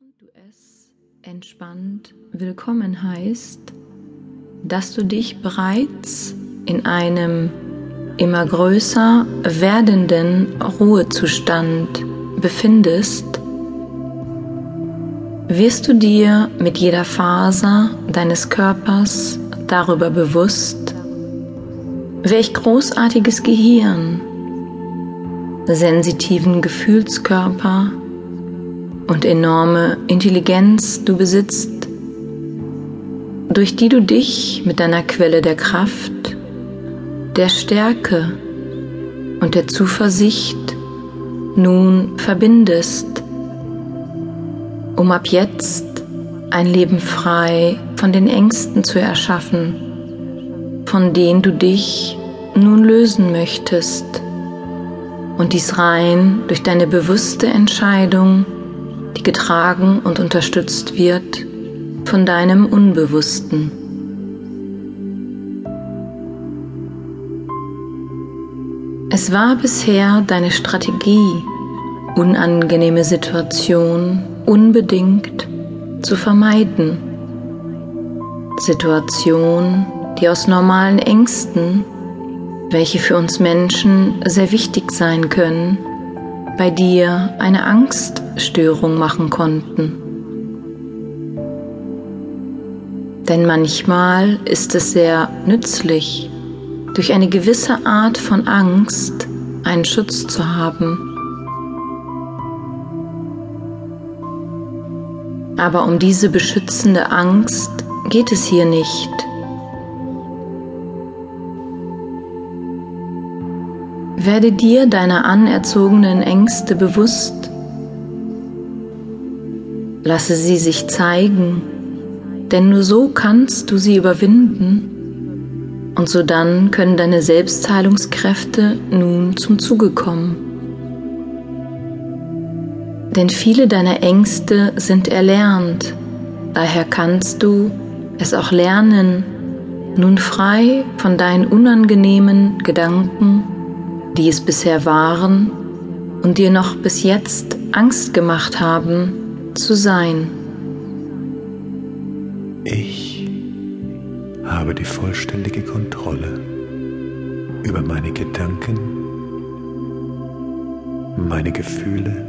während du es entspannt willkommen heißt, dass du dich bereits in einem immer größer werdenden Ruhezustand befindest, wirst du dir mit jeder Faser deines Körpers darüber bewusst, welch großartiges Gehirn, sensitiven Gefühlskörper und enorme Intelligenz du besitzt, durch die du dich mit deiner Quelle der Kraft, der Stärke und der Zuversicht nun verbindest, um ab jetzt ein Leben frei von den Ängsten zu erschaffen, von denen du dich nun lösen möchtest und dies rein durch deine bewusste Entscheidung die getragen und unterstützt wird von deinem Unbewussten. Es war bisher deine Strategie, unangenehme Situationen unbedingt zu vermeiden. Situationen, die aus normalen Ängsten, welche für uns Menschen sehr wichtig sein können, bei dir eine Angststörung machen konnten. Denn manchmal ist es sehr nützlich, durch eine gewisse Art von Angst einen Schutz zu haben. Aber um diese beschützende Angst geht es hier nicht. Werde dir deiner anerzogenen Ängste bewusst. Lasse sie sich zeigen, denn nur so kannst du sie überwinden und so dann können deine Selbstheilungskräfte nun zum Zuge kommen. Denn viele deiner Ängste sind erlernt, daher kannst du es auch lernen, nun frei von deinen unangenehmen Gedanken die es bisher waren und dir noch bis jetzt Angst gemacht haben, zu sein. Ich habe die vollständige Kontrolle über meine Gedanken, meine Gefühle,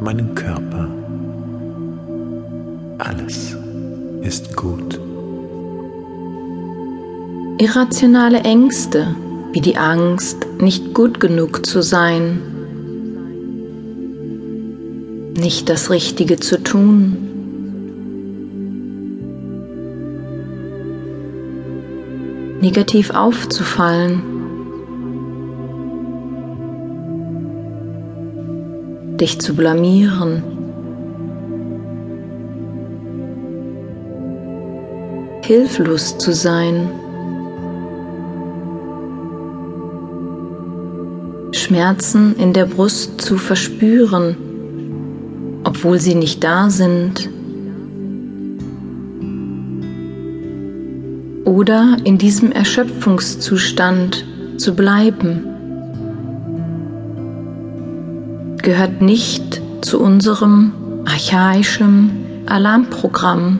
meinen Körper. Alles ist gut. Irrationale Ängste wie die Angst, nicht gut genug zu sein, nicht das Richtige zu tun. negativ aufzufallen, dich zu blamieren. hilflos zu sein. Schmerzen in der Brust zu verspüren, obwohl sie nicht da sind. Oder in diesem Erschöpfungszustand zu bleiben, gehört nicht zu unserem archaischen Alarmprogramm,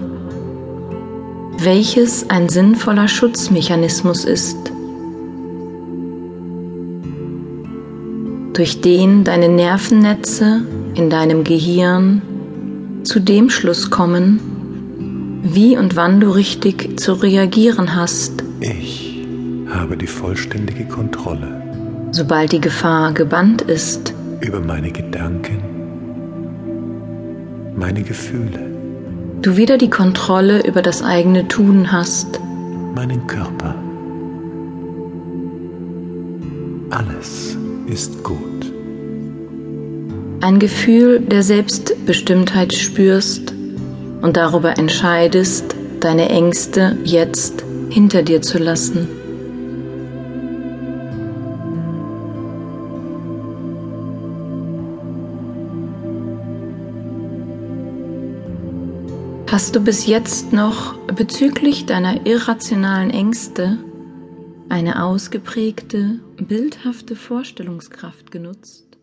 welches ein sinnvoller Schutzmechanismus ist. Durch den deine Nervennetze in deinem Gehirn zu dem Schluss kommen, wie und wann du richtig zu reagieren hast. Ich habe die vollständige Kontrolle. Sobald die Gefahr gebannt ist. Über meine Gedanken, meine Gefühle. Du wieder die Kontrolle über das eigene Tun hast. Meinen Körper. Alles ist gut. Ein Gefühl der Selbstbestimmtheit spürst und darüber entscheidest, deine Ängste jetzt hinter dir zu lassen. Hast du bis jetzt noch bezüglich deiner irrationalen Ängste eine ausgeprägte, bildhafte Vorstellungskraft genutzt?